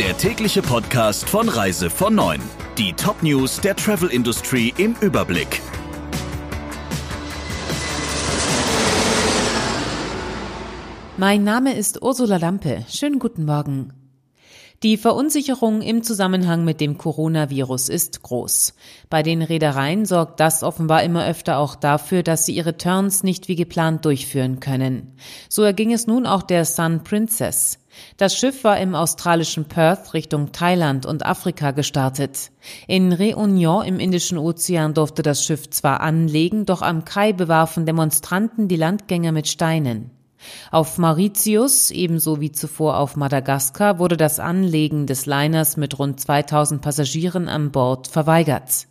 der tägliche Podcast von Reise von 9. Die Top-News der Travel Industry im Überblick. Mein Name ist Ursula Lampe. Schönen guten Morgen. Die Verunsicherung im Zusammenhang mit dem Coronavirus ist groß. Bei den Reedereien sorgt das offenbar immer öfter auch dafür, dass sie ihre Turns nicht wie geplant durchführen können. So erging es nun auch der Sun Princess. Das Schiff war im australischen Perth Richtung Thailand und Afrika gestartet. In Réunion im Indischen Ozean durfte das Schiff zwar anlegen, doch am Kai bewarfen Demonstranten die Landgänger mit Steinen. Auf Mauritius, ebenso wie zuvor auf Madagaskar, wurde das Anlegen des Liners mit rund 2000 Passagieren an Bord verweigert.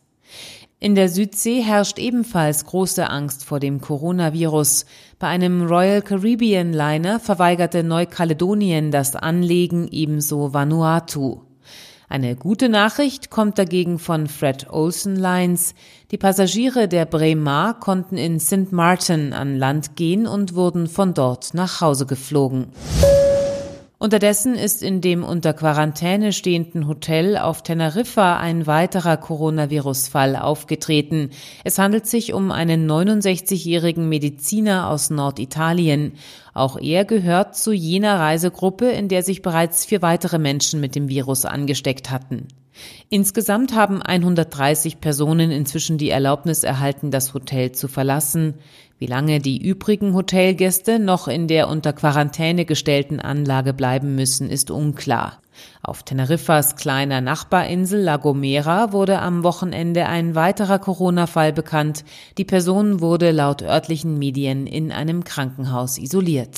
In der Südsee herrscht ebenfalls große Angst vor dem Coronavirus. Bei einem Royal Caribbean Liner verweigerte Neukaledonien das Anlegen ebenso Vanuatu. Eine gute Nachricht kommt dagegen von Fred Olsen Lines. Die Passagiere der Bremar konnten in St. Martin an Land gehen und wurden von dort nach Hause geflogen. Unterdessen ist in dem unter Quarantäne stehenden Hotel auf Teneriffa ein weiterer Coronavirus-Fall aufgetreten. Es handelt sich um einen 69-jährigen Mediziner aus Norditalien. Auch er gehört zu jener Reisegruppe, in der sich bereits vier weitere Menschen mit dem Virus angesteckt hatten. Insgesamt haben 130 Personen inzwischen die Erlaubnis erhalten, das Hotel zu verlassen. Wie lange die übrigen Hotelgäste noch in der unter Quarantäne gestellten Anlage bleiben müssen, ist unklar. Auf Teneriffas kleiner Nachbarinsel La Gomera wurde am Wochenende ein weiterer Corona-Fall bekannt. Die Person wurde laut örtlichen Medien in einem Krankenhaus isoliert.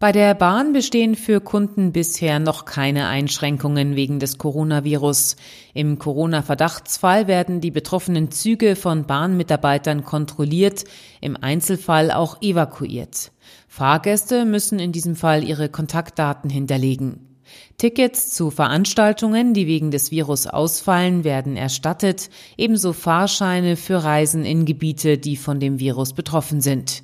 Bei der Bahn bestehen für Kunden bisher noch keine Einschränkungen wegen des Coronavirus. Im Corona-Verdachtsfall werden die betroffenen Züge von Bahnmitarbeitern kontrolliert, im Einzelfall auch evakuiert. Fahrgäste müssen in diesem Fall ihre Kontaktdaten hinterlegen. Tickets zu Veranstaltungen, die wegen des Virus ausfallen, werden erstattet, ebenso Fahrscheine für Reisen in Gebiete, die von dem Virus betroffen sind.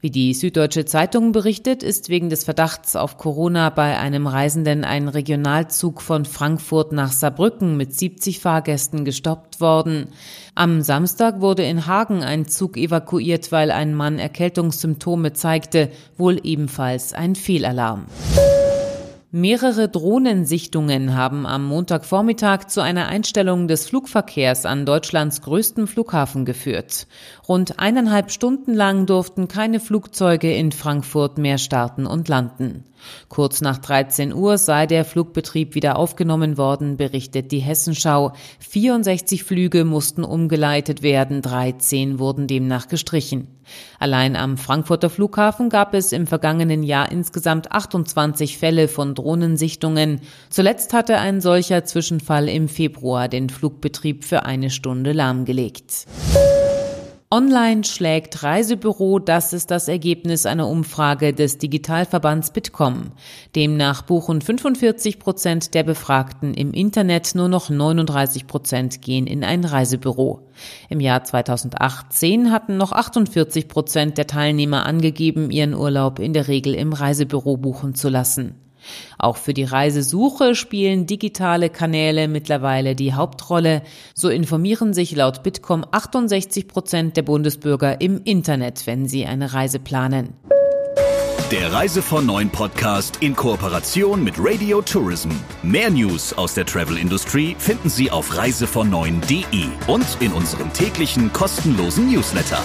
Wie die Süddeutsche Zeitung berichtet, ist wegen des Verdachts auf Corona bei einem Reisenden ein Regionalzug von Frankfurt nach Saarbrücken mit 70 Fahrgästen gestoppt worden. Am Samstag wurde in Hagen ein Zug evakuiert, weil ein Mann Erkältungssymptome zeigte, wohl ebenfalls ein Fehlalarm. Mehrere Drohnensichtungen haben am Montagvormittag zu einer Einstellung des Flugverkehrs an Deutschlands größtem Flughafen geführt. Rund eineinhalb Stunden lang durften keine Flugzeuge in Frankfurt mehr starten und landen. Kurz nach 13 Uhr sei der Flugbetrieb wieder aufgenommen worden, berichtet die Hessenschau. 64 Flüge mussten umgeleitet werden, 13 wurden demnach gestrichen. Allein am Frankfurter Flughafen gab es im vergangenen Jahr insgesamt 28 Fälle von Drohnensichtungen. Zuletzt hatte ein solcher Zwischenfall im Februar den Flugbetrieb für eine Stunde lahmgelegt. Online schlägt Reisebüro, das ist das Ergebnis einer Umfrage des Digitalverbands Bitkom. Demnach buchen 45 Prozent der Befragten im Internet, nur noch 39 Prozent gehen in ein Reisebüro. Im Jahr 2018 hatten noch 48 Prozent der Teilnehmer angegeben, ihren Urlaub in der Regel im Reisebüro buchen zu lassen. Auch für die Reisesuche spielen digitale Kanäle mittlerweile die Hauptrolle. So informieren sich laut Bitkom 68 Prozent der Bundesbürger im Internet, wenn sie eine Reise planen. Der Reise von Neuen Podcast in Kooperation mit Radio Tourism. Mehr News aus der Travel Industry finden Sie auf reisevon9.de und in unserem täglichen kostenlosen Newsletter.